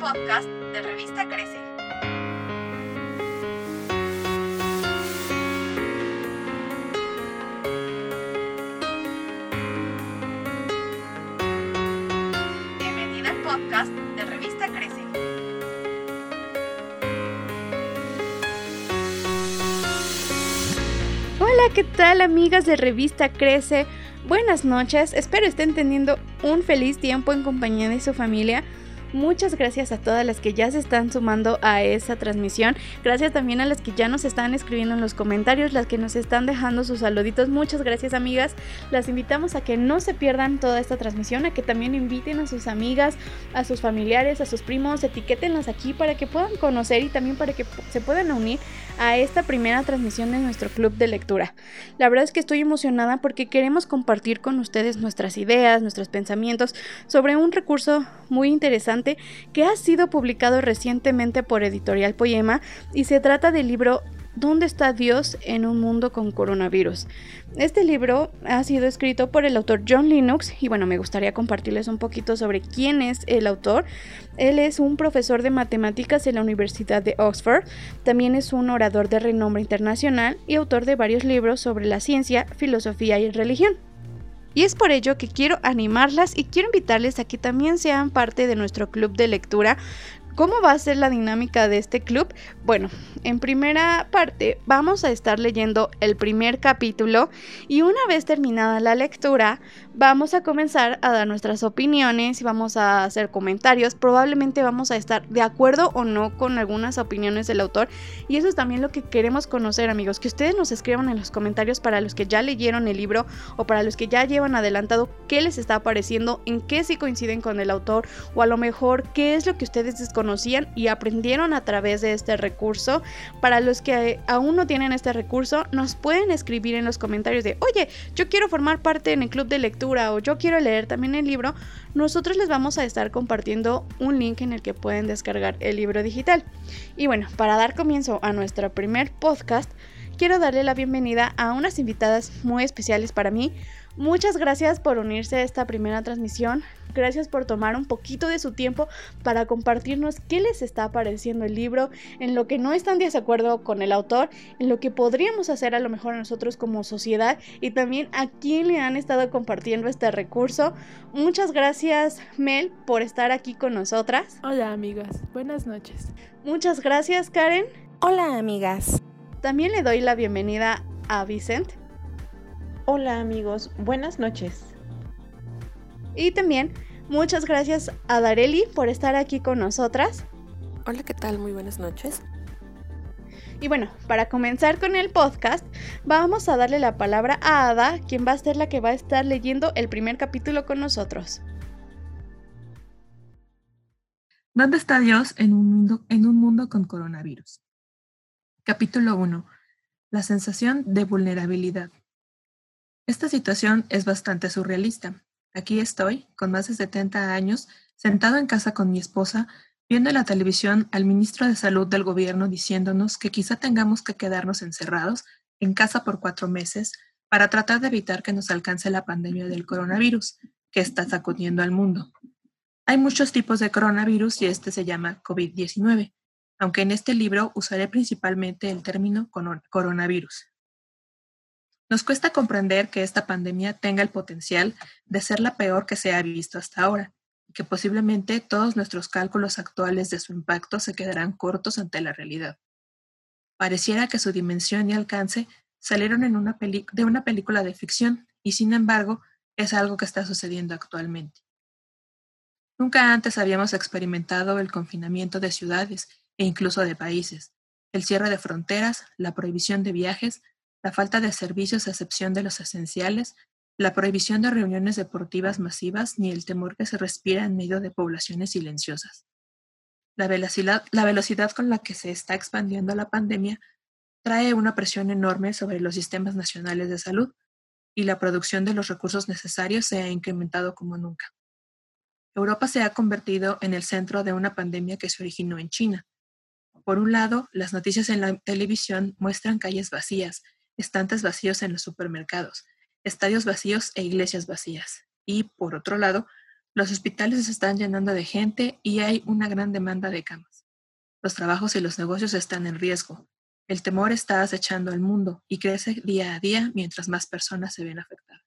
podcast de Revista Crece. Bienvenida al podcast de Revista Crece. Hola, ¿qué tal amigas de Revista Crece? Buenas noches, espero estén teniendo un feliz tiempo en compañía de su familia. Muchas gracias a todas las que ya se están sumando a esa transmisión. Gracias también a las que ya nos están escribiendo en los comentarios, las que nos están dejando sus saluditos. Muchas gracias amigas. Las invitamos a que no se pierdan toda esta transmisión, a que también inviten a sus amigas, a sus familiares, a sus primos, etiquétenlas aquí para que puedan conocer y también para que se puedan unir a esta primera transmisión de nuestro club de lectura. La verdad es que estoy emocionada porque queremos compartir con ustedes nuestras ideas, nuestros pensamientos sobre un recurso muy interesante que ha sido publicado recientemente por Editorial Poema y se trata del libro ¿Dónde está Dios en un mundo con coronavirus? Este libro ha sido escrito por el autor John Lennox y bueno, me gustaría compartirles un poquito sobre quién es el autor. Él es un profesor de matemáticas en la Universidad de Oxford, también es un orador de renombre internacional y autor de varios libros sobre la ciencia, filosofía y religión. Y es por ello que quiero animarlas y quiero invitarles a que también sean parte de nuestro club de lectura ¿Cómo va a ser la dinámica de este club? Bueno, en primera parte vamos a estar leyendo el primer capítulo y una vez terminada la lectura vamos a comenzar a dar nuestras opiniones y vamos a hacer comentarios. Probablemente vamos a estar de acuerdo o no con algunas opiniones del autor y eso es también lo que queremos conocer amigos, que ustedes nos escriban en los comentarios para los que ya leyeron el libro o para los que ya llevan adelantado qué les está pareciendo, en qué sí coinciden con el autor o a lo mejor qué es lo que ustedes desconocían y aprendieron a través de este recurso. Para los que aún no tienen este recurso, nos pueden escribir en los comentarios de, oye, yo quiero formar parte en el club de lectura o yo quiero leer también el libro, nosotros les vamos a estar compartiendo un link en el que pueden descargar el libro digital. Y bueno, para dar comienzo a nuestro primer podcast, quiero darle la bienvenida a unas invitadas muy especiales para mí. Muchas gracias por unirse a esta primera transmisión. Gracias por tomar un poquito de su tiempo para compartirnos qué les está pareciendo el libro, en lo que no están de acuerdo con el autor, en lo que podríamos hacer a lo mejor nosotros como sociedad y también a quién le han estado compartiendo este recurso. Muchas gracias Mel por estar aquí con nosotras. Hola amigas, buenas noches. Muchas gracias Karen. Hola amigas. También le doy la bienvenida a Vicente. Hola amigos, buenas noches. Y también muchas gracias a Dareli por estar aquí con nosotras. Hola, ¿qué tal? Muy buenas noches. Y bueno, para comenzar con el podcast, vamos a darle la palabra a Ada, quien va a ser la que va a estar leyendo el primer capítulo con nosotros. ¿Dónde está Dios en un mundo, en un mundo con coronavirus? Capítulo 1. La sensación de vulnerabilidad. Esta situación es bastante surrealista. Aquí estoy, con más de 70 años, sentado en casa con mi esposa, viendo en la televisión al ministro de Salud del gobierno diciéndonos que quizá tengamos que quedarnos encerrados en casa por cuatro meses para tratar de evitar que nos alcance la pandemia del coronavirus, que está sacudiendo al mundo. Hay muchos tipos de coronavirus y este se llama COVID-19, aunque en este libro usaré principalmente el término coronavirus. Nos cuesta comprender que esta pandemia tenga el potencial de ser la peor que se ha visto hasta ahora y que posiblemente todos nuestros cálculos actuales de su impacto se quedarán cortos ante la realidad. Pareciera que su dimensión y alcance salieron en una de una película de ficción y sin embargo es algo que está sucediendo actualmente. Nunca antes habíamos experimentado el confinamiento de ciudades e incluso de países, el cierre de fronteras, la prohibición de viajes, la falta de servicios a excepción de los esenciales, la prohibición de reuniones deportivas masivas ni el temor que se respira en medio de poblaciones silenciosas. La velocidad, la velocidad con la que se está expandiendo la pandemia trae una presión enorme sobre los sistemas nacionales de salud y la producción de los recursos necesarios se ha incrementado como nunca. Europa se ha convertido en el centro de una pandemia que se originó en China. Por un lado, las noticias en la televisión muestran calles vacías estantes vacíos en los supermercados, estadios vacíos e iglesias vacías. Y, por otro lado, Los hospitales se están llenando de gente y hay una gran demanda de camas. Los trabajos y los negocios están en riesgo. El temor está acechando al mundo y crece día a día mientras más personas se ven afectadas.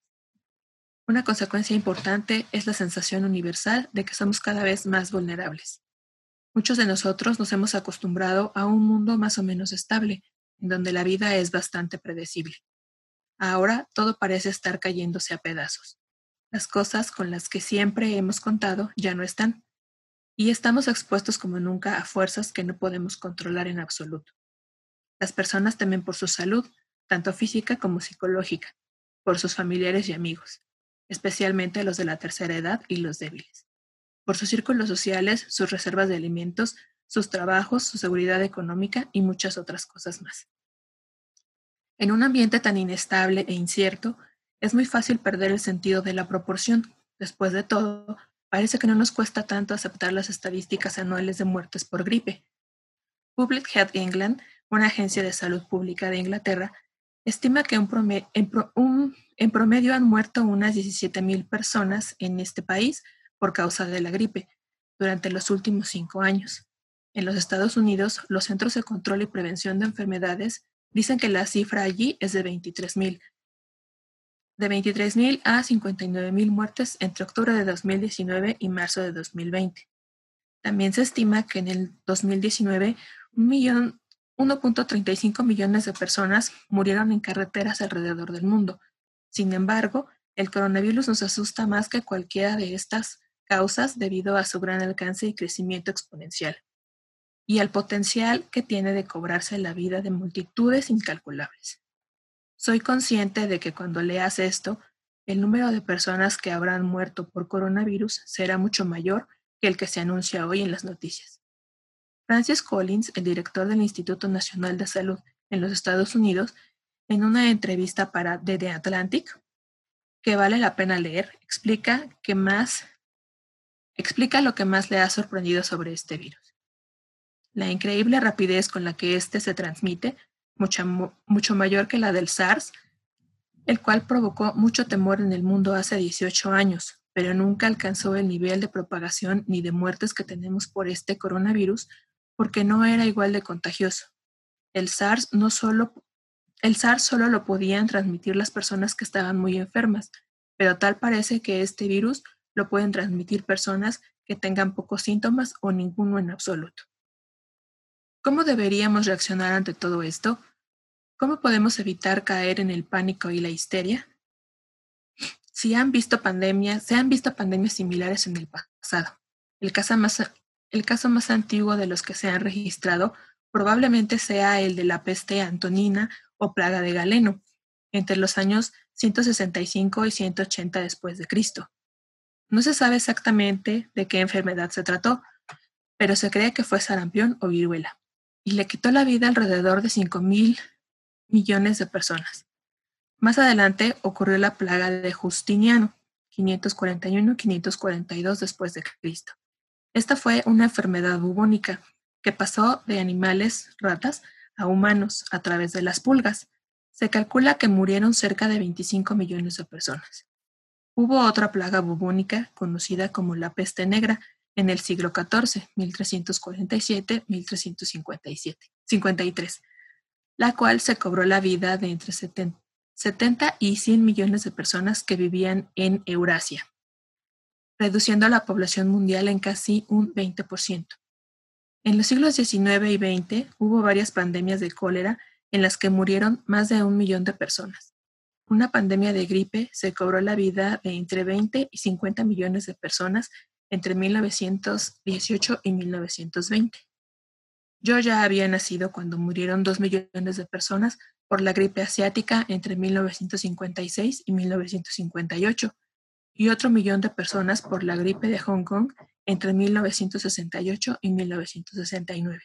Una consecuencia importante es la sensación universal de que somos cada vez más vulnerables. Muchos de nosotros nos hemos acostumbrado a un mundo más o menos estable, en donde la vida es bastante predecible. Ahora todo parece estar cayéndose a pedazos. Las cosas con las que siempre hemos contado ya no están, y estamos expuestos como nunca a fuerzas que no podemos controlar en absoluto. Las personas temen por su salud, tanto física como psicológica, por sus familiares y amigos, especialmente los de la tercera edad y los débiles, por sus círculos sociales, sus reservas de alimentos, sus trabajos, su seguridad económica y muchas otras cosas más. En un ambiente tan inestable e incierto, es muy fácil perder el sentido de la proporción. Después de todo, parece que no nos cuesta tanto aceptar las estadísticas anuales de muertes por gripe. Public Health England, una agencia de salud pública de Inglaterra, estima que en, promedio han muerto unas 17.000 personas en este país por causa de la gripe durante los últimos cinco años. En los Estados Unidos, los Centros de Control y Prevención de Enfermedades Dicen que la cifra allí es de 23.000. De 23.000 a 59.000 muertes entre octubre de 2019 y marzo de 2020. También se estima que en el 2019 1.35 millones de personas murieron en carreteras alrededor del mundo. Sin embargo, el coronavirus nos asusta más que cualquiera de estas causas debido a su gran alcance y crecimiento exponencial y al potencial que tiene de cobrarse la vida de multitudes incalculables. Soy consciente de que cuando leas esto, el número de personas que habrán muerto por coronavirus será mucho mayor que el que se anuncia hoy en las noticias. Francis Collins, el director del Instituto Nacional de Salud en los Estados Unidos, en una entrevista para The Atlantic, que vale la pena leer, explica que más explica lo que más le ha sorprendido sobre este virus la increíble rapidez con la que éste se transmite, mucho mayor que la del SARS, el cual provocó mucho temor en el mundo hace 18 años, pero nunca alcanzó el nivel de propagación ni de muertes que tenemos por este coronavirus, porque no era igual de contagioso. El SARS no solo el SARS solo lo podían transmitir las personas que estaban muy enfermas, pero tal parece que este virus lo pueden transmitir personas que tengan pocos síntomas o ninguno en absoluto. ¿Cómo deberíamos reaccionar ante todo esto? ¿Cómo podemos evitar caer en el pánico y la histeria? Si han visto pandemias, se han visto pandemias similares en el pasado. El caso más, el caso más antiguo de los que se han registrado probablemente sea el de la peste antonina o plaga de Galeno, entre los años 165 y 180 después de Cristo. No se sabe exactamente de qué enfermedad se trató, pero se cree que fue sarampión o viruela y le quitó la vida alrededor de 5 mil millones de personas. Más adelante ocurrió la plaga de Justiniano, 541-542 después de Cristo. Esta fue una enfermedad bubónica que pasó de animales, ratas, a humanos a través de las pulgas. Se calcula que murieron cerca de 25 millones de personas. Hubo otra plaga bubónica conocida como la peste negra, en el siglo XIV, 1347-1353, la cual se cobró la vida de entre 70 y 100 millones de personas que vivían en Eurasia, reduciendo la población mundial en casi un 20%. En los siglos XIX y XX hubo varias pandemias de cólera en las que murieron más de un millón de personas. Una pandemia de gripe se cobró la vida de entre 20 y 50 millones de personas entre 1918 y 1920. Yo ya había nacido cuando murieron dos millones de personas por la gripe asiática entre 1956 y 1958 y otro millón de personas por la gripe de Hong Kong entre 1968 y 1969.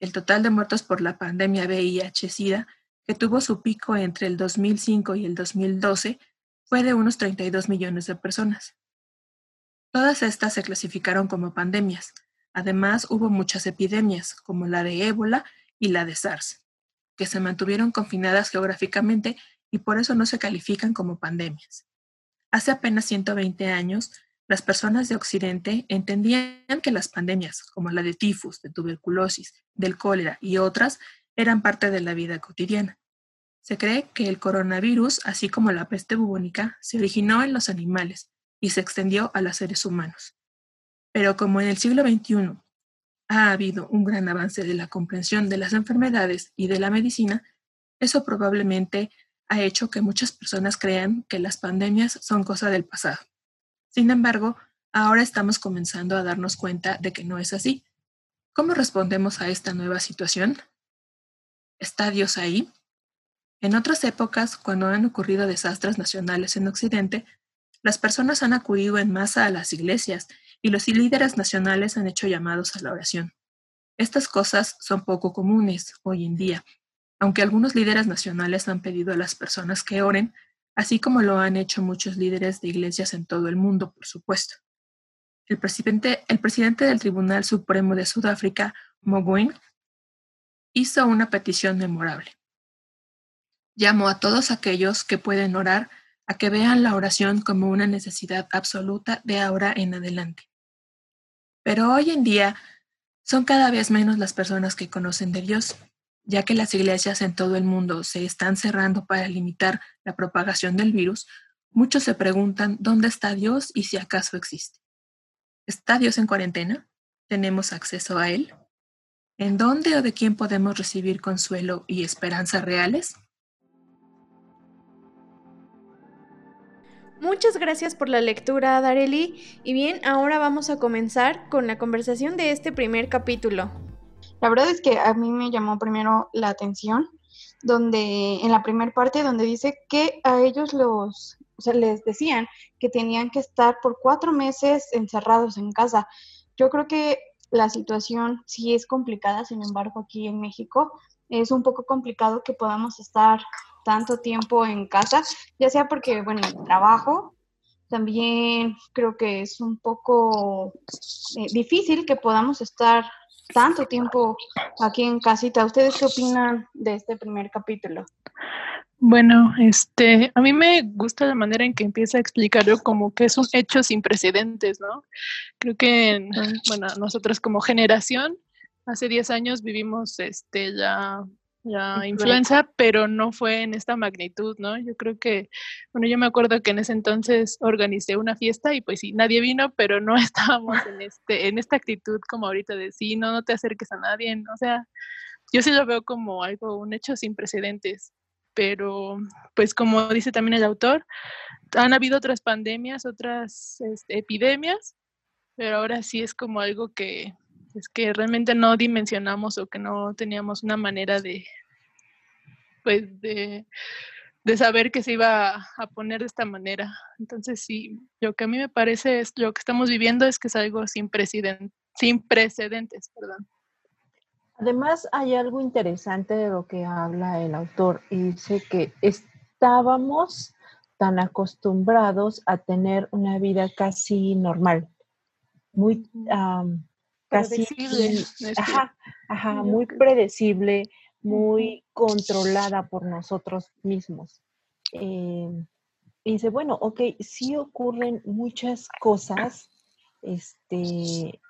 El total de muertos por la pandemia VIH-Sida, que tuvo su pico entre el 2005 y el 2012, fue de unos 32 millones de personas. Todas estas se clasificaron como pandemias. Además, hubo muchas epidemias, como la de ébola y la de SARS, que se mantuvieron confinadas geográficamente y por eso no se califican como pandemias. Hace apenas 120 años, las personas de Occidente entendían que las pandemias, como la de tifus, de tuberculosis, del cólera y otras, eran parte de la vida cotidiana. Se cree que el coronavirus, así como la peste bubónica, se originó en los animales y se extendió a los seres humanos. Pero como en el siglo XXI ha habido un gran avance de la comprensión de las enfermedades y de la medicina, eso probablemente ha hecho que muchas personas crean que las pandemias son cosa del pasado. Sin embargo, ahora estamos comenzando a darnos cuenta de que no es así. ¿Cómo respondemos a esta nueva situación? ¿Está Dios ahí? En otras épocas, cuando han ocurrido desastres nacionales en Occidente, las personas han acudido en masa a las iglesias y los líderes nacionales han hecho llamados a la oración. Estas cosas son poco comunes hoy en día, aunque algunos líderes nacionales han pedido a las personas que oren, así como lo han hecho muchos líderes de iglesias en todo el mundo, por supuesto. El presidente, el presidente del Tribunal Supremo de Sudáfrica, Mogoeng, hizo una petición memorable. Llamo a todos aquellos que pueden orar a que vean la oración como una necesidad absoluta de ahora en adelante. Pero hoy en día son cada vez menos las personas que conocen de Dios ya que las iglesias en todo el mundo se están cerrando para limitar la propagación del virus, muchos se preguntan dónde está Dios y si acaso existe. ¿Está Dios en cuarentena? ¿Tenemos acceso a Él? ¿En dónde o de quién podemos recibir consuelo y esperanzas reales? Muchas gracias por la lectura, Dareli. Y bien, ahora vamos a comenzar con la conversación de este primer capítulo. La verdad es que a mí me llamó primero la atención, donde en la primera parte donde dice que a ellos los, o sea, les decían que tenían que estar por cuatro meses encerrados en casa. Yo creo que la situación sí es complicada, sin embargo, aquí en México es un poco complicado que podamos estar tanto tiempo en casa, ya sea porque, bueno, el trabajo, también creo que es un poco eh, difícil que podamos estar tanto tiempo aquí en casita. ¿Ustedes qué opinan de este primer capítulo? Bueno, este, a mí me gusta la manera en que empieza a explicarlo como que es un hecho sin precedentes, ¿no? Creo que, bueno, nosotros como generación, hace 10 años vivimos este, ya la influenza, pero no fue en esta magnitud, ¿no? Yo creo que, bueno, yo me acuerdo que en ese entonces organicé una fiesta y pues sí, nadie vino, pero no estábamos en, este, en esta actitud como ahorita de sí, no, no te acerques a nadie, o sea, yo sí lo veo como algo, un hecho sin precedentes, pero pues como dice también el autor, han habido otras pandemias, otras este, epidemias, pero ahora sí es como algo que es que realmente no dimensionamos o que no teníamos una manera de, pues, de, saber que se iba a poner de esta manera. Entonces, sí, lo que a mí me parece es lo que estamos viviendo es que es algo sin, sin precedentes. Perdón. Además, hay algo interesante de lo que habla el autor y dice que estábamos tan acostumbrados a tener una vida casi normal, muy casi ajá, ajá, muy predecible, muy controlada por nosotros mismos. Eh, y dice, bueno, ok, sí ocurren muchas cosas, este,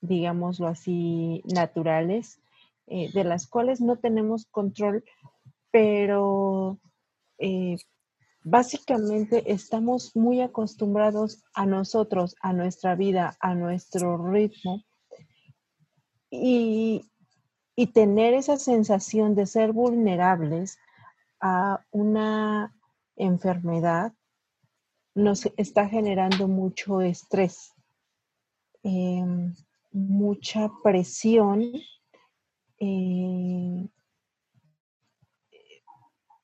digámoslo así, naturales, eh, de las cuales no tenemos control, pero eh, básicamente estamos muy acostumbrados a nosotros, a nuestra vida, a nuestro ritmo, y, tener esa sensación de ser vulnerables a una enfermedad nos está generando mucho estrés, em, mucha presión, eh,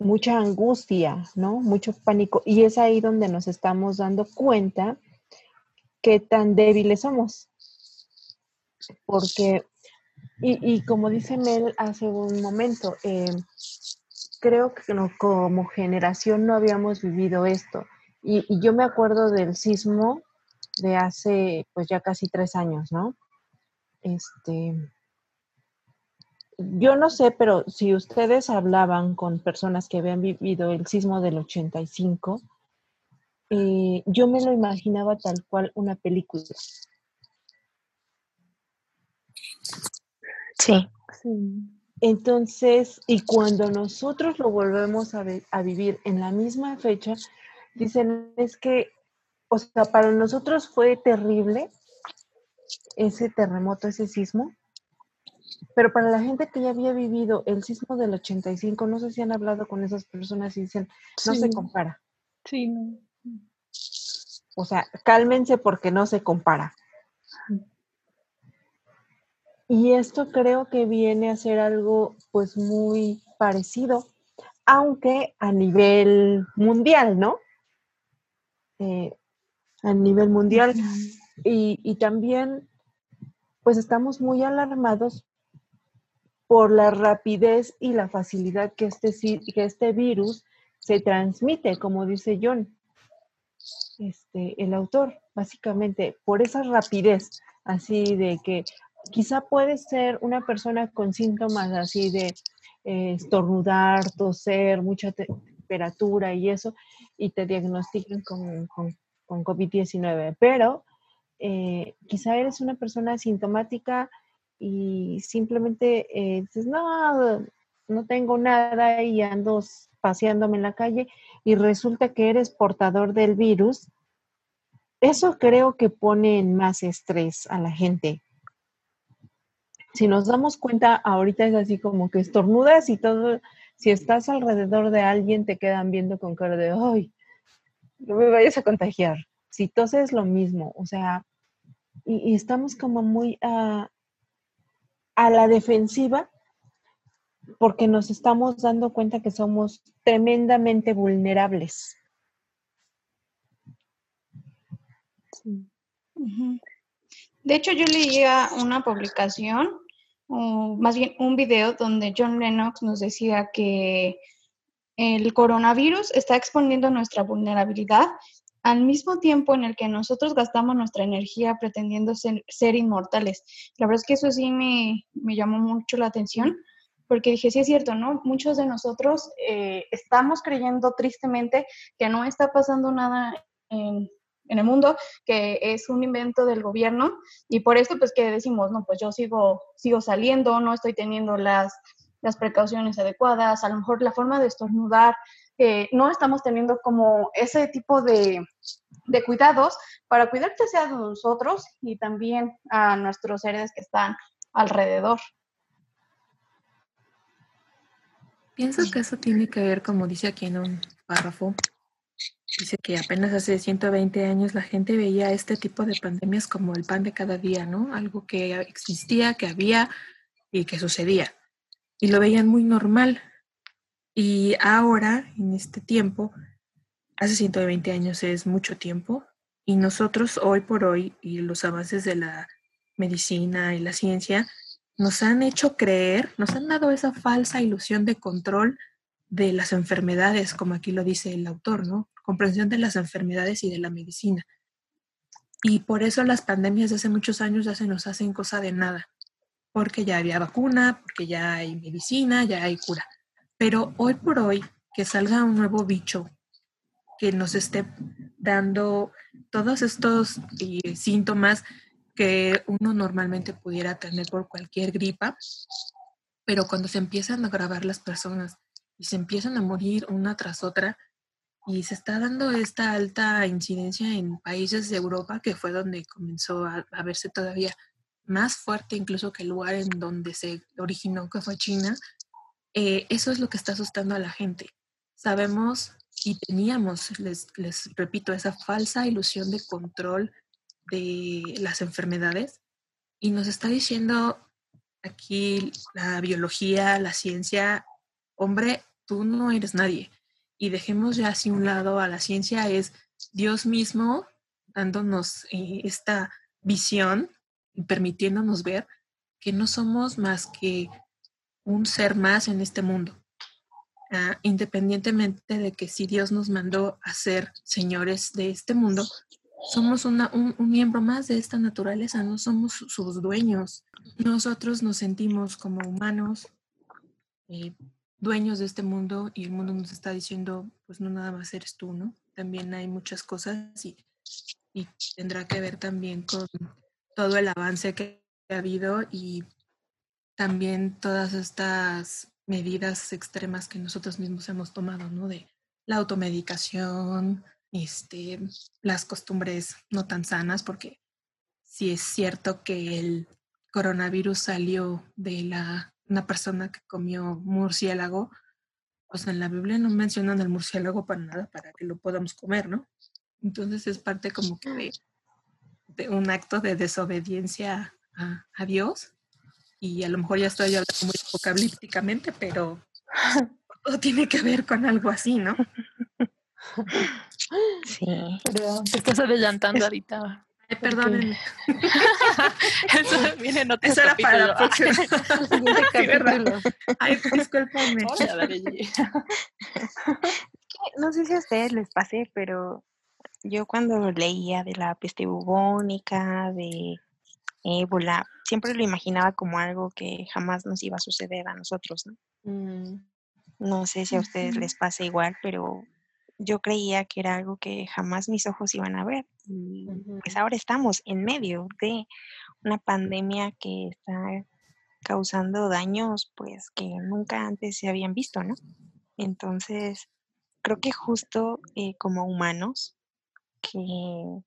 mucha angustia, ¿no? Mucho pánico. Y es ahí donde nos estamos dando cuenta qué tan débiles somos. Porque y, como dice Mel hace un momento, eh, creo que como generación no habíamos vivido esto. Y, yo me acuerdo del sismo de hace pues ya casi tres años, ¿no? Este, yo no sé, pero si ustedes hablaban con personas que habían vivido el sismo del 85, eh, yo me lo imaginaba tal cual una película. Sí. Entonces, y cuando nosotros lo volvemos a, a vivir en la misma fecha, dicen es que, o sea, para nosotros fue terrible ese terremoto, ese sismo, pero para la gente que ya había vivido el sismo del 85, no sé si han hablado con esas personas y dicen, no se compara. Sí, no. O sea, cálmense porque no se compara. Y esto creo que viene a ser algo pues muy parecido, aunque a nivel mundial, ¿no? Eh, a nivel mundial. Y, y, también pues estamos muy alarmados por la rapidez y la facilidad que este, que este virus se transmite, como dice John, este, el autor, básicamente, por esa rapidez, así de que quizá puede ser una persona con síntomas así de eh, estornudar, toser, mucha temperatura y eso, y te diagnostican con, con, con COVID-19, pero eh, quizá eres una persona asintomática y simplemente eh, dices, no, no tengo nada y ando paseándome en la calle y resulta que eres portador del virus, eso creo que pone en más estrés a la gente. Si nos damos cuenta, ahorita es así como que estornudas y todo, si estás alrededor de alguien te quedan viendo con cara de, ay, no me vayas a contagiar. Si toses lo mismo, o sea, y, estamos como muy a, a la defensiva porque nos estamos dando cuenta que somos tremendamente vulnerables. De hecho, yo leía una publicación, o más bien un video, donde John Lennox nos decía que el coronavirus está exponiendo nuestra vulnerabilidad al mismo tiempo en el que nosotros gastamos nuestra energía pretendiendo ser, inmortales. La verdad es que eso sí me, llamó mucho la atención, porque dije, sí es cierto, ¿no? Muchos de nosotros eh, estamos creyendo tristemente que no está pasando nada en, el mundo, que es un invento del gobierno, y por esto pues que decimos, no, pues yo sigo, sigo saliendo, no estoy teniendo las, las precauciones adecuadas, a lo mejor la forma de estornudar no estamos teniendo como ese tipo de, cuidados para cuidarte sea de nosotros y también a nuestros seres que están alrededor. Pienso que eso tiene que ver, como dice aquí en un párrafo, dice que apenas hace 120 años la gente veía este tipo de pandemias como el pan de cada día, ¿no? Algo que existía, que había y que sucedía. Y lo veían muy normal. Y ahora, en este tiempo, hace 120 años es mucho tiempo, y nosotros hoy por hoy, y los avances de la medicina y la ciencia, nos han hecho creer, nos han dado esa falsa ilusión de control de las enfermedades, como aquí lo dice el autor, ¿no? Comprensión de las enfermedades y de la medicina. Y por eso las pandemias de hace muchos años ya se nos hacen cosa de nada, porque ya había vacuna, porque ya hay medicina, ya hay cura. Pero hoy por hoy, que salga un nuevo bicho que nos esté dando todos estos eh, síntomas que uno normalmente pudiera tener por cualquier gripa, pero cuando se empiezan a agravar las personas y se empiezan a morir una tras otra, y se está dando esta alta incidencia en países de Europa, que fue donde comenzó a, a verse todavía más fuerte incluso que el lugar en donde se originó, que fue China, eh, eso es lo que está asustando a la gente. Sabemos y teníamos, les, les repito, esa falsa ilusión de control de las enfermedades y nos está diciendo aquí la biología, la ciencia, hombre, tú no eres nadie. Y dejemos ya así un lado a la ciencia, es Dios mismo dándonos eh, esta visión y permitiéndonos ver que no somos más que un ser más en este mundo. Ah, independientemente de que si Dios nos mandó a ser señores de este mundo, somos un, miembro más de esta naturaleza, no somos sus dueños. Nosotros nos sentimos como humanos, eh, dueños de este mundo y el mundo nos está diciendo, pues no nada más eres tú, ¿no? también hay muchas cosas y, y tendrá que ver también con todo el avance que ha habido y también todas estas medidas extremas que nosotros mismos hemos tomado, ¿no? De la automedicación, este, las costumbres no tan sanas, porque si es cierto que el coronavirus salió de la, una persona que comió murciélago, pues en la Biblia no mencionan el murciélago para nada, para que lo podamos comer, ¿no? Entonces es parte como que de, un acto de desobediencia a, a, Dios. Y a lo mejor ya estoy hablando muy apocalípticamente, pero todo tiene que ver con algo así, ¿no? Sí. Pero te estás adelantando ahorita. Ay, perdónenme. Eso viene en otro Eso era para la próxima. Ay, discúlpame. Hola. No sé si a ustedes les pase, pero yo cuando leía de la peste bubónica, de ébola, siempre lo imaginaba como algo que jamás nos iba a suceder a nosotros, ¿no? Mm, No sé si a ustedes les pasa igual, pero yo creía que era algo que jamás mis ojos iban a ver. Y pues ahora estamos en medio de una pandemia que está causando daños pues que nunca antes se habían visto, ¿no? Entonces, creo que justo eh, como humanos que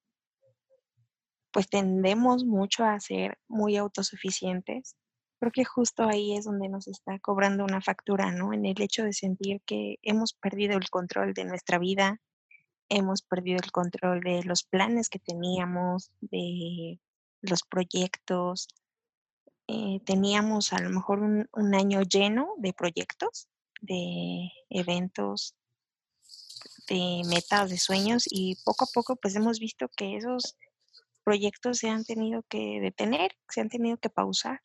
pues tendemos mucho a ser muy autosuficientes, creo que justo ahí es donde nos está cobrando una factura, ¿no? En el hecho de sentir que hemos perdido el control de nuestra vida, hemos perdido el control de los planes que teníamos, de los proyectos. Eh, teníamos a lo mejor un, un año lleno de proyectos, de eventos, de metas, de sueños y poco a poco pues hemos visto que esos proyectos se han tenido que detener, se han tenido que pausar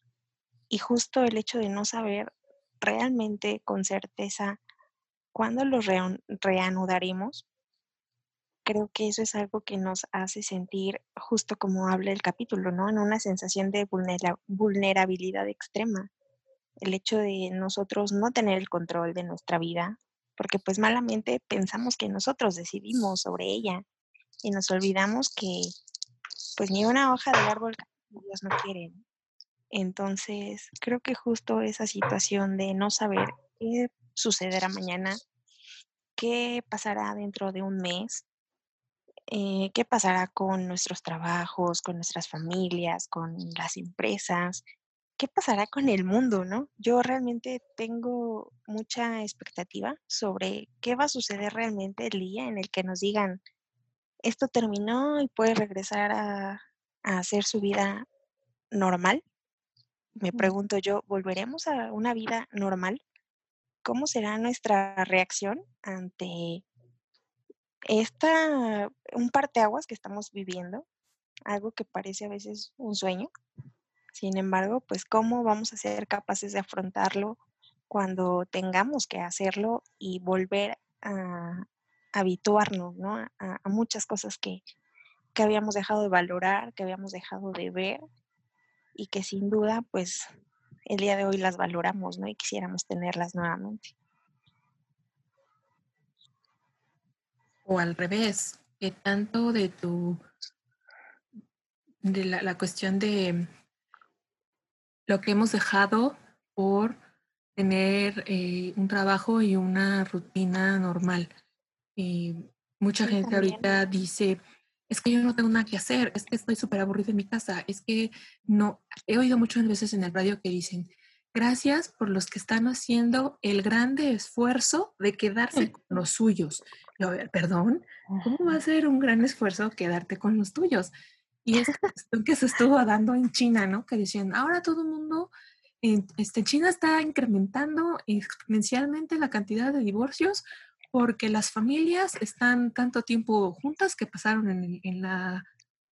y justo el hecho de no saber realmente con certeza cuándo los rean- reanudaremos, creo que eso es algo que nos hace sentir, justo como habla el capítulo, ¿no? En una sensación de vulnera- vulnerabilidad extrema. El hecho de nosotros no tener el control de nuestra vida, porque pues malamente pensamos que nosotros decidimos sobre ella y nos olvidamos que pues ni una hoja del árbol Dios no quiere. Entonces, creo que justo esa situación de no saber qué sucederá mañana, qué pasará dentro de un mes, eh, qué pasará con nuestros trabajos, con nuestras familias, con las empresas, qué pasará con el mundo, ¿no? Yo realmente tengo mucha expectativa sobre qué va a suceder realmente el día en el que nos digan, esto terminó y puede regresar a, a hacer su vida normal. Me pregunto yo, ¿volveremos a una vida normal? ¿Cómo será nuestra reacción ante esta, un parteaguas que estamos viviendo? Algo que parece a veces un sueño. Sin embargo, pues cómo vamos a ser capaces de afrontarlo cuando tengamos que hacerlo y volver a habituarnos, ¿no? A, a muchas cosas que, que habíamos dejado de valorar, que habíamos dejado de ver y que sin duda, pues el día de hoy las valoramos, ¿no? Y quisiéramos tenerlas nuevamente. O al revés, que tanto de tu, de la, la cuestión de lo que hemos dejado por tener eh, un trabajo y una rutina normal. Y mucha Sí, gente también. ahorita dice, es que yo no tengo nada que hacer, es que estoy súper aburrida en mi casa, es que no, he oído muchas veces en el radio que dicen, gracias por los que están haciendo el grande esfuerzo de quedarse con los suyos. Yo, a ver, perdón, ¿cómo va a ser un gran esfuerzo quedarte con los tuyos? Y esta cuestión que se estuvo dando en China, ¿no? Que decían, ahora todo el mundo, este, China está incrementando exponencialmente la cantidad de divorcios porque las familias están tanto tiempo juntas que pasaron en, en la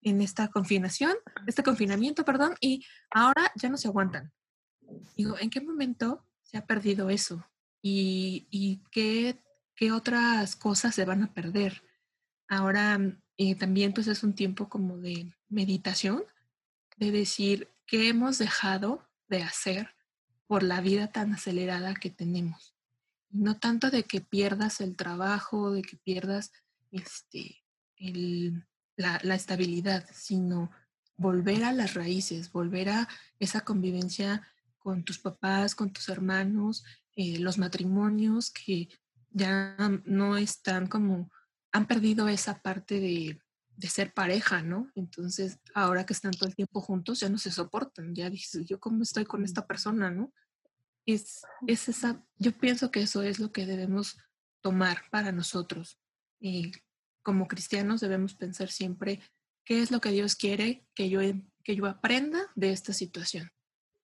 en esta confinación, este confinamiento, perdón, y ahora ya no se aguantan. Digo, ¿en qué momento se ha perdido eso? ¿Y, y qué, qué otras cosas se van a perder? Ahora eh, también pues es un tiempo como de meditación, de decir qué hemos dejado de hacer por la vida tan acelerada que tenemos. No tanto de que pierdas el trabajo, de que pierdas este, la, la estabilidad, sino volver a las raíces, volver a esa convivencia con tus papás, con tus hermanos, eh, los matrimonios que ya no están como, han perdido esa parte de, de, ser pareja, ¿no? Entonces, ahora que están todo el tiempo juntos, ya no se soportan, ya dices, yo cómo estoy con esta persona, ¿no? Es, es esa, yo pienso que eso es lo que debemos tomar para nosotros. Y como cristianos debemos pensar siempre qué es lo que Dios quiere que yo, que yo aprenda de esta situación.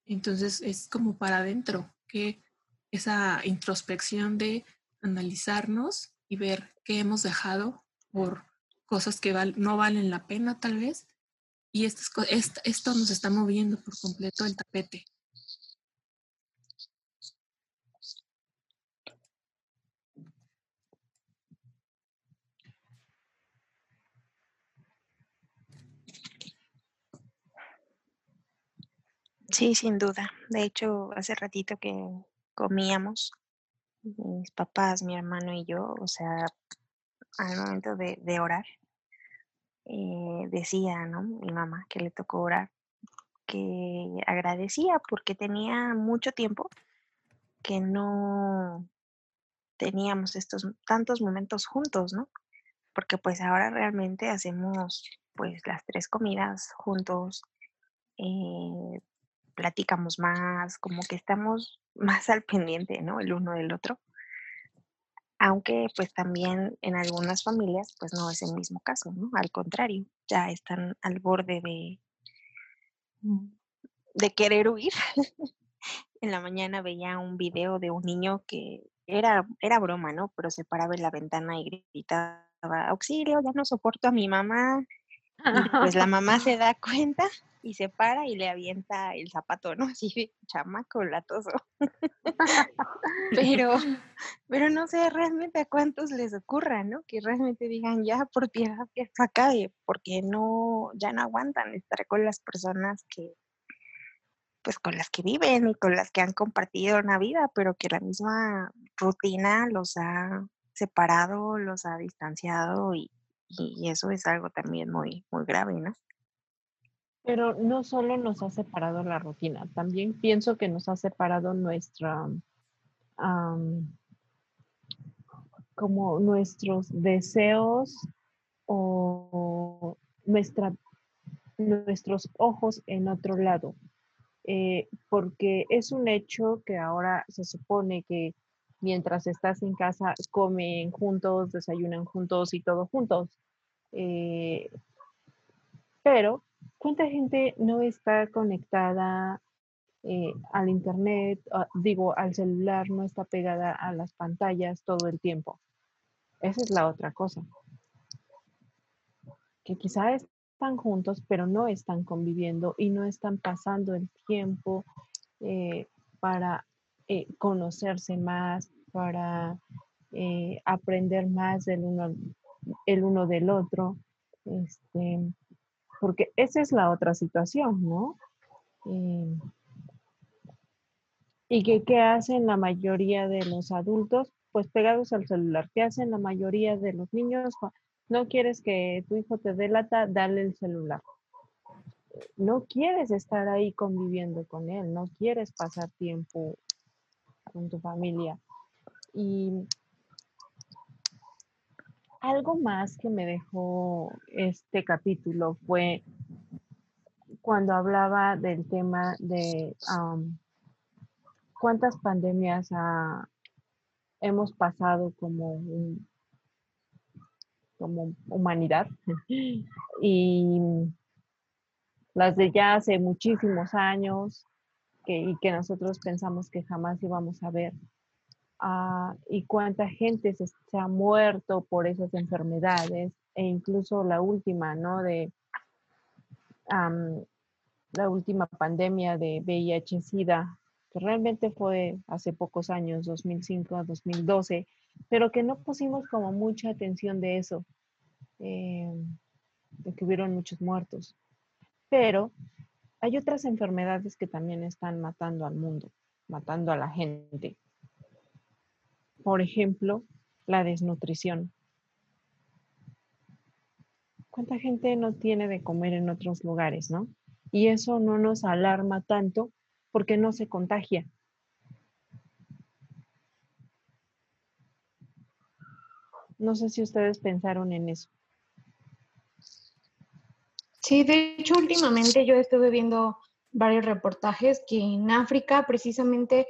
Entonces es como para adentro, que esa introspección de analizarnos y ver qué hemos dejado por cosas que no valen la pena tal vez. Y esto, esto nos está moviendo por completo el tapete. Sí, sin duda. De hecho, hace ratito que comíamos, mis papás, mi hermano y yo, o sea, al momento de, orar, eh, decía, ¿no? Mi mamá que le tocó orar, que agradecía porque tenía mucho tiempo que no teníamos estos tantos momentos juntos, ¿no? Porque pues ahora realmente hacemos pues las tres comidas juntos, eh, platicamos más, como que estamos más al pendiente, ¿no? El uno del otro. Aunque pues también en algunas familias pues no es el mismo caso, ¿no? Al contrario, ya están al borde de, mm, de querer huir. en la mañana veía un video de un niño que era, era broma, ¿no? Pero se paraba en la ventana y gritaba, auxilio, ya no soporto a mi mamá. Y pues la mamá se da cuenta y se para y le avienta el zapato, ¿no? Así chamaco latoso. pero, pero no sé realmente a cuántos les ocurra, ¿no? Que realmente digan, ya por piedad que esto acabe, porque no, ya no aguantan estar con las personas que, pues con las que viven y con las que han compartido una vida, pero que la misma rutina los ha separado, los ha distanciado y, y eso es algo también muy, muy grave, ¿no? Pero no solo nos ha separado la rutina, también pienso que nos ha separado nuestra, como nuestros deseos o nuestra, nuestros ojos en otro lado. Eh, porque es un hecho que ahora se supone que mientras estás en casa comen juntos, desayunan juntos y todo juntos. Eh, pero ¿Cuánta gente no está conectada eh, al internet, ah, digo, al celular, no está pegada a las pantallas todo el tiempo? Esa es la otra cosa. Que quizá están juntos, pero no están conviviendo y no están pasando el tiempo eh, para eh, conocerse más, para aprender más del uno, el uno del otro. Este, porque esa es la otra situación, ¿no? Eh, y que, qué hacen la mayoría de los adultos, pues pegados al celular. ¿Qué hacen la mayoría de los niños? No quieres que tu hijo te delata, dale el celular. No quieres estar ahí conviviendo con él, no quieres pasar tiempo con tu familia. Y algo más que me dejó este capítulo fue cuando hablaba del tema de cuántas pandemias hemos pasado como, como humanidad. Y las de ya hace muchísimos años y que nosotros pensamos que jamás íbamos a ver Ah, y cuánta gente se, ha muerto por esas enfermedades e incluso la última, ¿no? De la última pandemia de VIH-Sida, que realmente fue hace pocos años, 2005 a 2012, pero que no pusimos como mucha atención de eso, eh, de que hubieron muchos muertos. Pero hay otras enfermedades que también están matando al mundo, matando a la gente por ejemplo, la desnutrición. ¿Cuánta gente no tiene de comer en otros lugares, no? Y eso no nos alarma tanto porque no se contagia. No sé si ustedes pensaron en eso. Sí, de hecho, últimamente yo estuve viendo varios reportajes que en África, precisamente,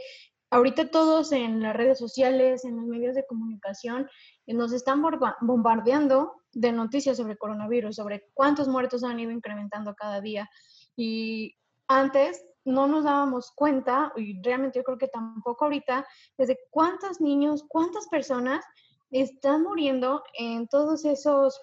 ahorita todos en las redes sociales, en los medios de comunicación, eh, nos están bombardeando de noticias sobre coronavirus, sobre cuántos muertos han ido incrementando cada día. Y antes no nos dábamos cuenta, y realmente yo creo que tampoco ahorita, desde cuántos niños, cuántas personas están muriendo en todos esos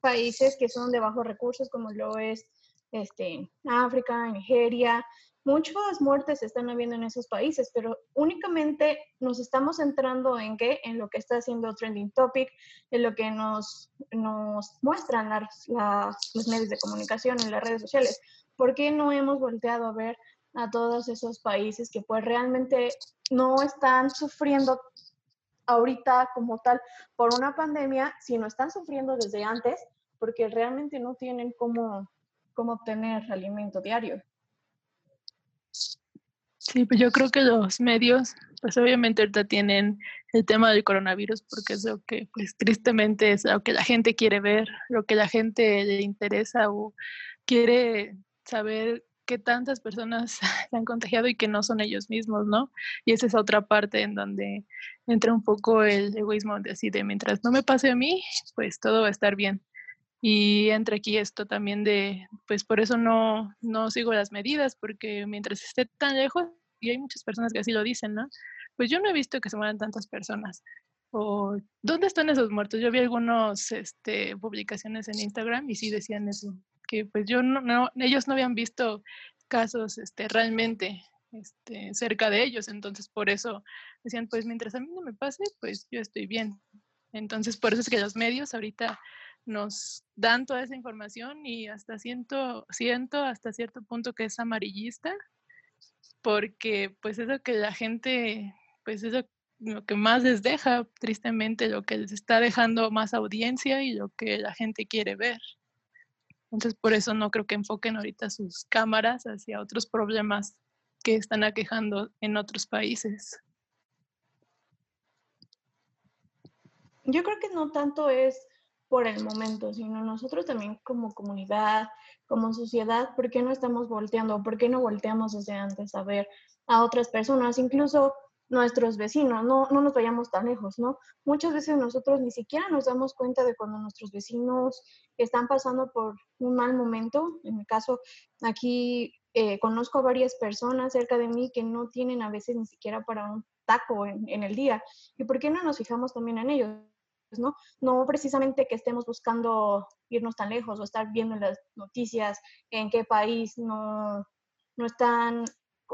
países que son de bajos recursos, como lo es este, África, Nigeria. Muchas muertes están habiendo en esos países, pero únicamente nos estamos centrando en qué, en lo que está haciendo Trending Topic, en lo que nos, muestran las, los medios de comunicación en las redes sociales. ¿Por qué no hemos volteado a ver a todos esos países que pues realmente no están sufriendo ahorita como tal por una pandemia, sino están sufriendo desde antes porque realmente no tienen cómo, cómo obtener alimento diario. Sí, pues yo creo que los medios, pues obviamente ahorita tienen el tema del coronavirus porque es lo que, pues tristemente es lo que la gente quiere ver, lo que la gente le interesa o quiere saber qué tantas personas se han contagiado y que no son ellos mismos, ¿no? Y esa es otra parte en donde entra un poco el egoísmo de así de mientras no me pase a mí, pues todo va a estar bien. Y entra aquí esto también de, pues por eso no, no sigo las medidas, porque mientras esté tan lejos, y hay muchas personas que así lo dicen, ¿no? Pues yo no he visto que se mueran tantas personas. O, ¿dónde están esos muertos? Yo vi algunas este, publicaciones en Instagram y sí decían eso, que pues yo no, no ellos no habían visto casos este, realmente este, cerca de ellos, entonces por eso decían, pues mientras a mí no me pase, pues yo estoy bien. Entonces por eso es que los medios ahorita nos dan toda esa información y hasta siento, siento hasta cierto punto que es amarillista, porque pues es lo que la gente, pues es lo, que más les deja, tristemente, lo que les está dejando más audiencia y lo que la gente quiere ver. Entonces por eso no creo que enfoquen ahorita sus cámaras hacia otros problemas que están aquejando en otros países. Yo creo que no tanto es por el momento, sino nosotros también como comunidad, como sociedad, ¿por qué no estamos volteando? ¿Por qué no volteamos desde antes a ver a otras personas, incluso nuestros vecinos? No, no nos vayamos tan lejos, ¿no? Muchas veces nosotros ni siquiera nos damos cuenta de cuando nuestros vecinos están pasando por un mal momento. En mi caso, aquí eh, conozco a varias personas cerca de mí que no tienen a veces ni siquiera para un taco en, en el día. ¿Y por qué no nos fijamos también en ellos? ¿No? No precisamente que estemos buscando irnos tan lejos o estar viendo las noticias en qué país no, no, están,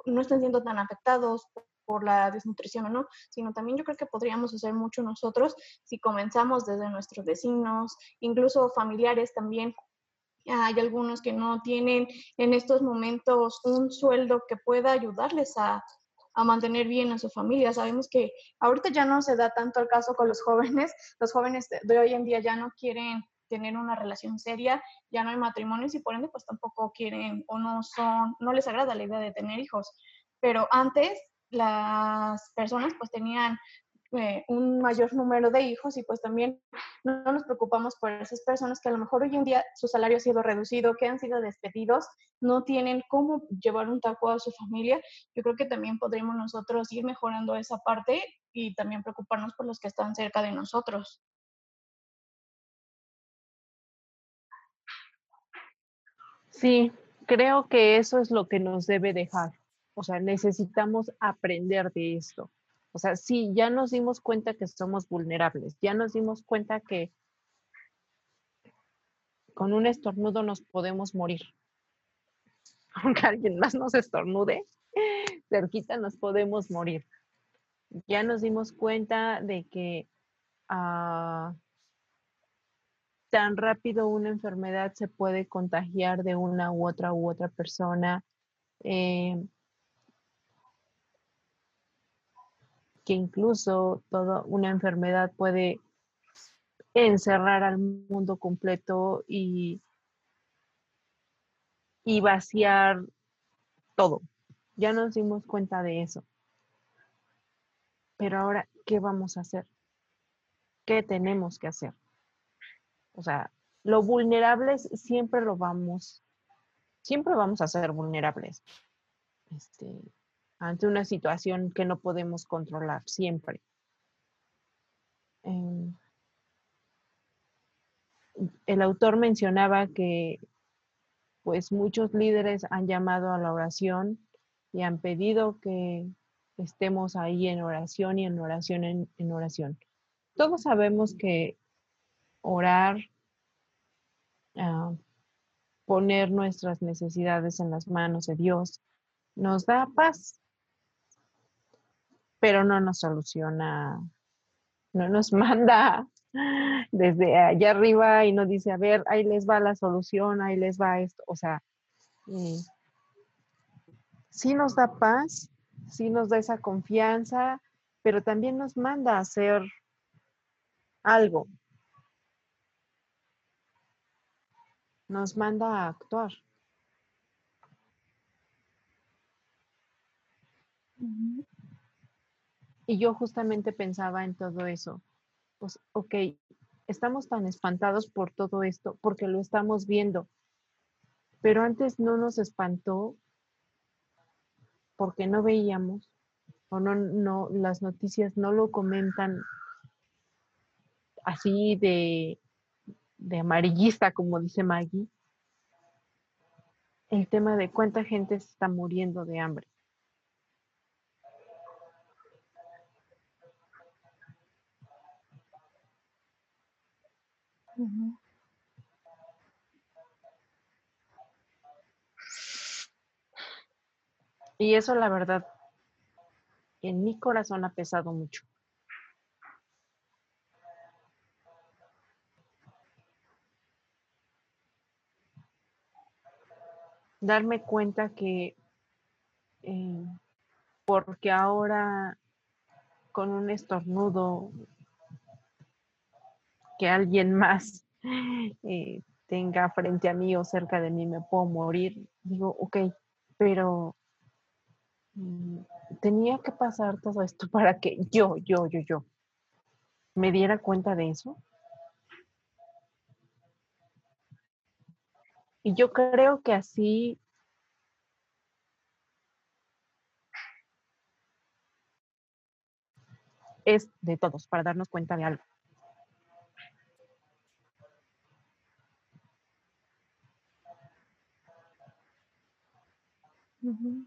no están siendo tan afectados por la desnutrición o no, sino también yo creo que podríamos hacer mucho nosotros si comenzamos desde nuestros vecinos, incluso familiares también. Hay algunos que no tienen en estos momentos un sueldo que pueda ayudarles a, a mantener bien a su familia. Sabemos que ahorita ya no se da tanto el caso con los jóvenes. Los jóvenes de hoy en día ya no quieren tener una relación seria, ya no hay matrimonios y por ende pues tampoco quieren o no son, no les agrada la idea de tener hijos. Pero antes las personas pues tenían eh, un mayor número de hijos y pues también no, nos preocupamos por esas personas que a lo mejor hoy en día su salario ha sido reducido, que han sido despedidos, no tienen cómo llevar un taco a su familia. Yo creo que también podríamos nosotros ir mejorando esa parte y también preocuparnos por los que están cerca de nosotros. Sí, creo que eso es lo que nos debe dejar. O sea, necesitamos aprender de esto. O sea, sí, ya nos dimos cuenta que somos vulnerables, ya nos dimos cuenta que con un estornudo nos podemos morir. Aunque alguien más nos estornude, cerquita nos podemos morir. Ya nos dimos cuenta de que ah, tan rápido una enfermedad se puede contagiar de una u otra u otra persona. Eh, que incluso toda una enfermedad puede encerrar al mundo completo y, y vaciar todo. Ya nos dimos cuenta de eso. Pero ahora, ¿qué vamos a hacer? ¿Qué tenemos que hacer? O sea, lo vulnerables siempre lo vamos, siempre vamos a ser vulnerables. Este, ante una situación que no podemos controlar, siempre. Em, el autor mencionaba que pues muchos líderes han llamado a la oración y han pedido que estemos ahí en oración y en oración en, oración. Todos sabemos que orar, ah, poner nuestras necesidades en las manos de Dios, nos da paz, pero no nos soluciona, no nos manda desde allá arriba y nos dice, a ver, ahí les va la solución, ahí les va esto. O sea, eh, sí nos da paz, sí nos da esa confianza, pero también nos manda a hacer algo. Nos manda a actuar. Y yo justamente pensaba en todo eso. Pues, ok, estamos tan espantados por todo esto, porque lo estamos viendo, pero antes no nos espantó porque no veíamos o no, no, las noticias no lo comentan así de, de amarillista, como dice Maggie, el tema de cuánta gente está muriendo de hambre. Y eso la verdad, en mi corazón ha pesado mucho. Darme cuenta que eh, porque ahora con un estornudo que alguien más eh, tenga frente a mí o cerca de mí me puedo morir, digo, ok, pero mm, tenía que pasar todo esto para que yo, yo, yo, yo me diera cuenta de eso. Y yo creo que así es de todos, para darnos cuenta de algo. Este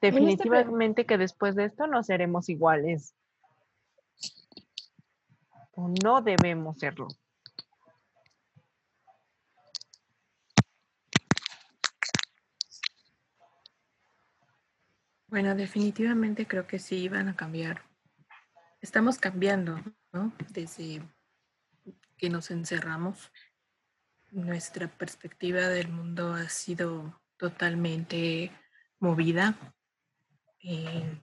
Definitivamente que después de esto no seremos iguales. O no debemos serlo. Bueno, definitivamente creo que sí van a cambiar. Estamos cambiando, ¿no? Desde que nos encerramos nuestra perspectiva del mundo ha sido totalmente movida. Eh,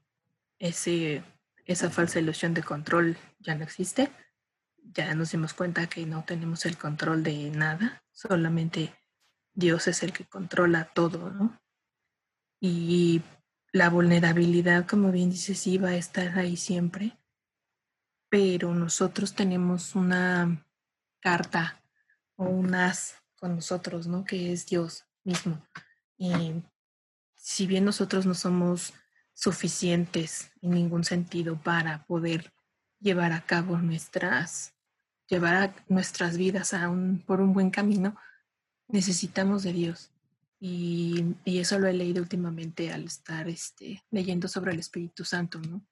ese, esa falsa ilusión de control ya no existe. Ya nos dimos cuenta que no tenemos el control de nada, solamente Dios es el que controla todo, ¿no? Y la vulnerabilidad, como bien dices, sí va a estar ahí siempre, pero nosotros tenemos una carta o un as con nosotros, ¿no? Que es Dios mismo. Y si bien nosotros no somos suficientes en ningún sentido para poder llevar a cabo nuestras, llevar nuestras vidas a un, por un buen camino, necesitamos de Dios. Y, eso lo he leído últimamente al estar este, leyendo sobre el Espíritu Santo, ¿no?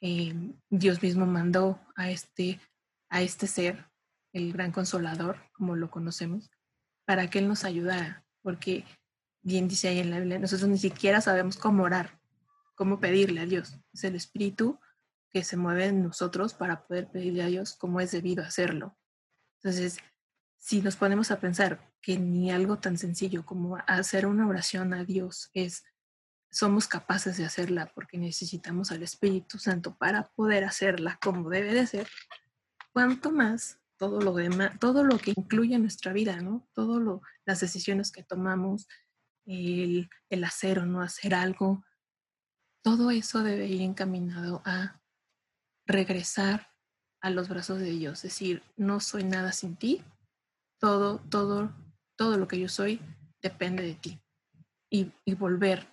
Eh, Dios mismo mandó a este, a este ser el gran consolador, como lo conocemos, para que Él nos ayudara, porque bien dice ahí en la Biblia, nosotros ni siquiera sabemos cómo orar, cómo pedirle a Dios. Es el Espíritu que se mueve en nosotros para poder pedirle a Dios cómo es debido hacerlo. Entonces, si nos ponemos a pensar que ni algo tan sencillo como hacer una oración a Dios es somos capaces de hacerla porque necesitamos al Espíritu Santo para poder hacerla como debe de ser, cuanto más todo lo demás, todo lo que incluye nuestra vida, ¿no? Todo lo, las decisiones que tomamos, el, el hacer o no hacer algo, todo eso debe ir encaminado a regresar a los brazos de Dios, es decir, no soy nada sin ti, todo, todo, todo lo que yo soy depende de ti. Y, y volver,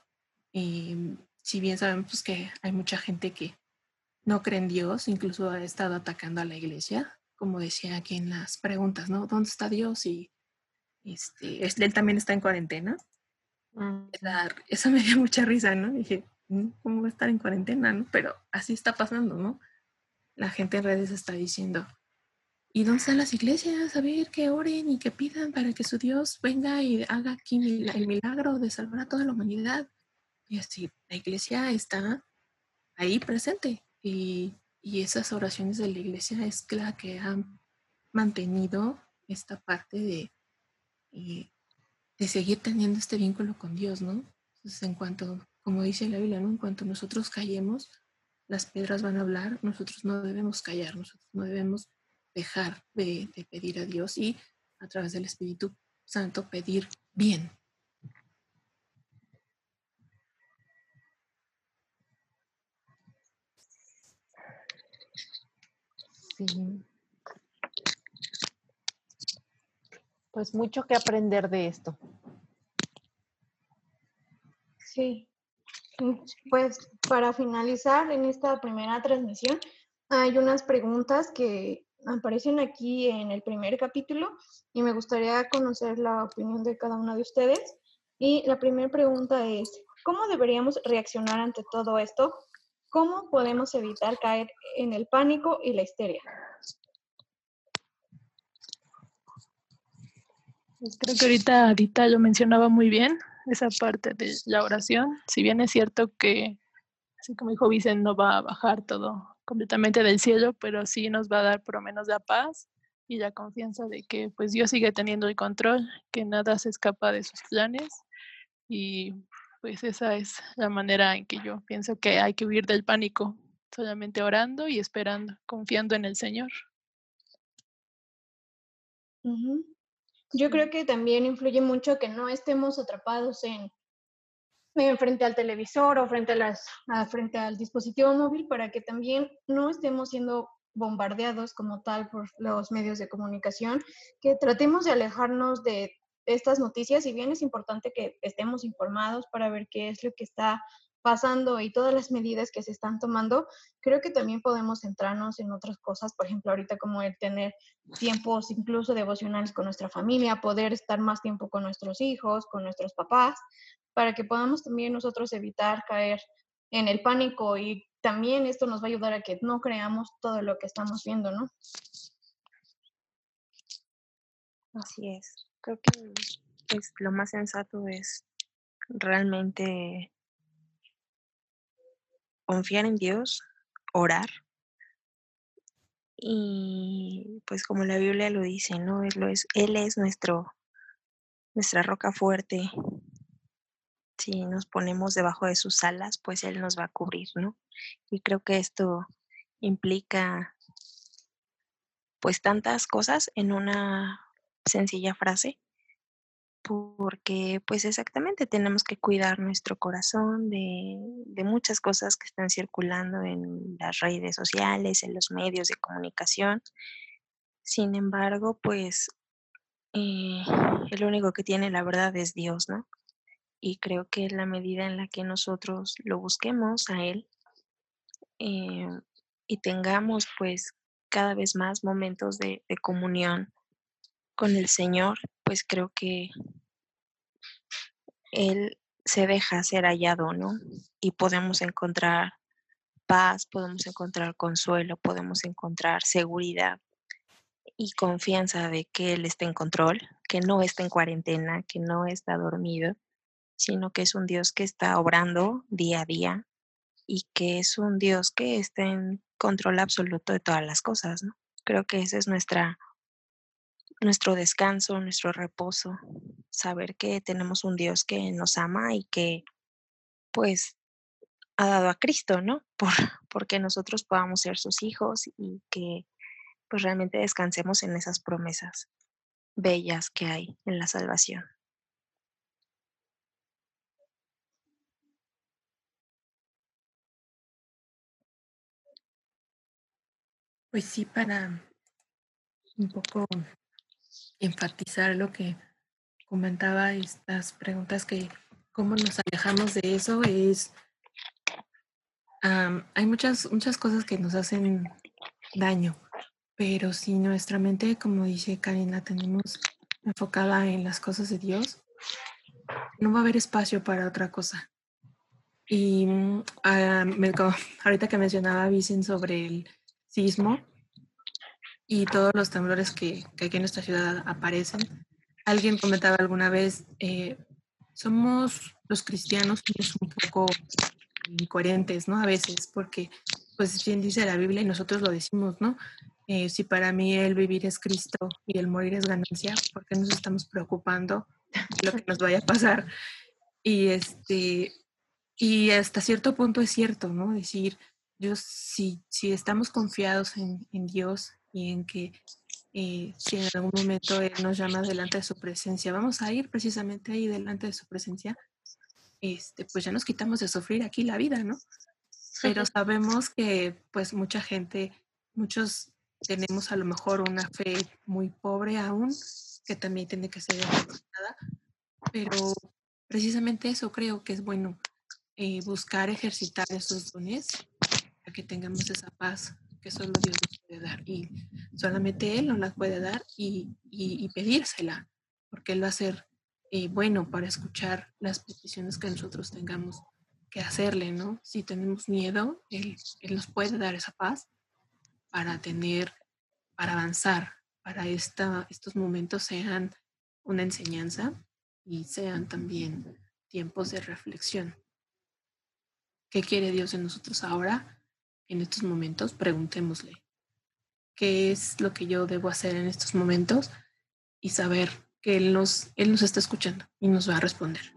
y, si bien sabemos que hay mucha gente que no cree en Dios, incluso ha estado atacando a la iglesia, como decía aquí en las preguntas, ¿no? ¿Dónde está Dios? Y este, él también está en cuarentena. Mm. eso me dio mucha risa, ¿no? dije, mm, ¿cómo va a estar en cuarentena? ¿no? Pero así está pasando, ¿no? La gente en redes está diciendo, ¿y dónde están las iglesias? A ver, que oren y que pidan para que su Dios venga y haga aquí el milagro de salvar a toda la humanidad. Y así, la iglesia está ahí presente y y esas oraciones de la iglesia es la que han mantenido esta parte de, eh, de seguir teniendo este vínculo con Dios, ¿no? Entonces, en cuanto, como dice la Biblia, ¿no? En cuanto nosotros callemos, las piedras van a hablar, nosotros no debemos callar, nosotros no debemos dejar de, de pedir a Dios y a través del Espíritu Santo pedir bien, Sí. Pues mucho que aprender de esto. Sí. Pues para finalizar en esta primera transmisión, hay unas preguntas que aparecen aquí en el primer capítulo y me gustaría conocer la opinión de cada uno de ustedes. Y la primera pregunta es, ¿cómo deberíamos reaccionar ante todo esto? ¿Cómo podemos evitar caer en el pánico y la histeria? Pues creo que ahorita Adita lo mencionaba muy bien, esa parte de la oración. Si bien es cierto que, así como dijo Vicente, no va a bajar todo completamente del cielo, pero sí nos va a dar por lo menos la paz y la confianza de que pues Dios sigue teniendo el control, que nada se escapa de sus planes y pues esa es la manera en que yo pienso que hay que huir del pánico, solamente orando y esperando, confiando en el Señor. Yo creo que también influye mucho que no estemos atrapados en, frente al televisor o frente, a las, frente al dispositivo móvil para que también no estemos siendo bombardeados como tal por los medios de comunicación, que tratemos de alejarnos de estas noticias, si bien es importante que estemos informados para ver qué es lo que está pasando y todas las medidas que se están tomando, creo que también podemos centrarnos en otras cosas, por ejemplo, ahorita como el tener tiempos incluso devocionales con nuestra familia, poder estar más tiempo con nuestros hijos, con nuestros papás, para que podamos también nosotros evitar caer en el pánico y también esto nos va a ayudar a que no creamos todo lo que estamos viendo, ¿no? Así es creo que pues, lo más sensato es realmente confiar en Dios, orar. Y pues como la Biblia lo dice, ¿no? Él, es, él es nuestro, nuestra roca fuerte. Si nos ponemos debajo de sus alas, pues Él nos va a cubrir, ¿no? Y creo que esto implica pues tantas cosas en una sencilla frase, porque pues exactamente tenemos que cuidar nuestro corazón de, muchas cosas que están circulando en las redes sociales, en los medios de comunicación. Sin embargo, pues eh, el único que tiene la verdad es Dios, ¿no? Y creo que la medida en la que nosotros lo busquemos a Él eh, y tengamos pues cada vez más momentos de comunión con el Señor, pues creo que Él se deja ser hallado, ¿no? Y podemos encontrar paz, podemos encontrar consuelo, podemos encontrar seguridad y confianza de que Él está en control, que no está en cuarentena, que no está dormido, sino que es un Dios que está obrando día a día y que es un Dios que está en control absoluto de todas las cosas, ¿no? Creo que esa es nuestra nuestro descanso, nuestro reposo, saber que tenemos un Dios que nos ama y que pues ha dado a Cristo, ¿no? Por, porque nosotros podamos ser sus hijos y que pues realmente descansemos en esas promesas bellas que hay en la salvación. Pues sí, para un poco enfatizar lo que comentaba, estas preguntas que cómo nos alejamos de eso es, hay muchas, muchas cosas que nos hacen daño, pero si nuestra mente, como dice Karina, tenemos enfocada en las cosas de Dios, no va a haber espacio para otra cosa. Y ah, ahorita que mencionaba Vicen sobre el sismo y todos los temblores que, aquí en nuestra ciudad aparecen. Alguien comentaba alguna vez, eh, somos los cristianos un poco incoherentes, ¿no? A veces, porque pues bien dice la Biblia y nosotros lo decimos, ¿no? Eh, si para mí el vivir es Cristo y el morir es ganancia, ¿por qué nos estamos preocupando de lo que nos vaya a pasar? Y este y hasta cierto punto es cierto, ¿no? Decir, Dios, si, si estamos confiados en, Dios y en que eh, si en algún momento Él nos llama delante de su presencia, vamos a ir precisamente ahí delante de su presencia, este, pues ya nos quitamos de sufrir aquí la vida, ¿no? Pero sabemos que pues mucha gente, muchos tenemos a lo mejor una fe muy pobre aún, que también tiene que ser nada, pero precisamente eso creo que es bueno, eh, buscar ejercitar esos dones que tengamos esa paz que solo Dios nos puede dar. Y solamente Él nos la puede dar y, pedírsela, porque Él va a ser eh, bueno para escuchar las peticiones que nosotros tengamos que hacerle, ¿no? Si tenemos miedo, Él, él nos puede dar esa paz para tener, para avanzar, para esta, estos momentos sean una enseñanza y sean también tiempos de reflexión. ¿Qué quiere Dios de nosotros ahora? En estos momentos, preguntémosle, ¿qué es lo que yo debo hacer en estos momentos? Y saber que Él nos, él nos está escuchando y nos va a responder.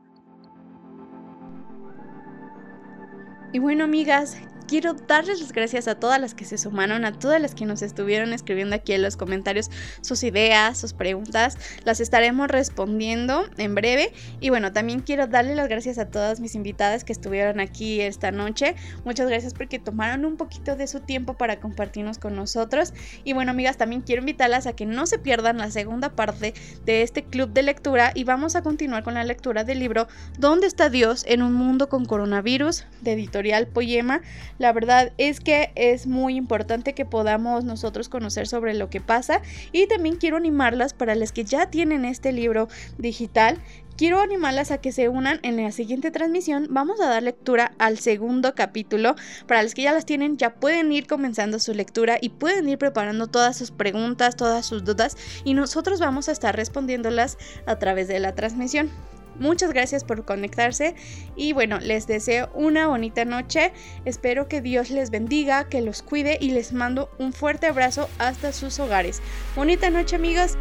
Y bueno, amigas, quiero darles las gracias a todas las que se sumaron, a todas las que nos estuvieron escribiendo aquí en los comentarios sus ideas, sus preguntas. Las estaremos respondiendo en breve. Y bueno, también quiero darle las gracias a todas mis invitadas que estuvieron aquí esta noche. Muchas gracias porque tomaron un poquito de su tiempo para compartirnos con nosotros. Y bueno, amigas, también quiero invitarlas a que no se pierdan la segunda parte de este club de lectura y vamos a continuar con la lectura del libro ¿Dónde está Dios en un mundo con coronavirus? de editorial Poema. La verdad es que es muy importante que podamos nosotros conocer sobre lo que pasa y también quiero animarlas para las que ya tienen este libro digital quiero animarlas a que se unan en la siguiente transmisión. Vamos a dar lectura al segundo capítulo. Para los que ya las tienen, ya pueden ir comenzando su lectura y pueden ir preparando todas sus preguntas, todas sus dudas y nosotros vamos a estar respondiéndolas a través de la transmisión. Muchas gracias por conectarse y bueno, les deseo una bonita noche. Espero que Dios les bendiga, que los cuide y les mando un fuerte abrazo hasta sus hogares. Bonita noche amigos.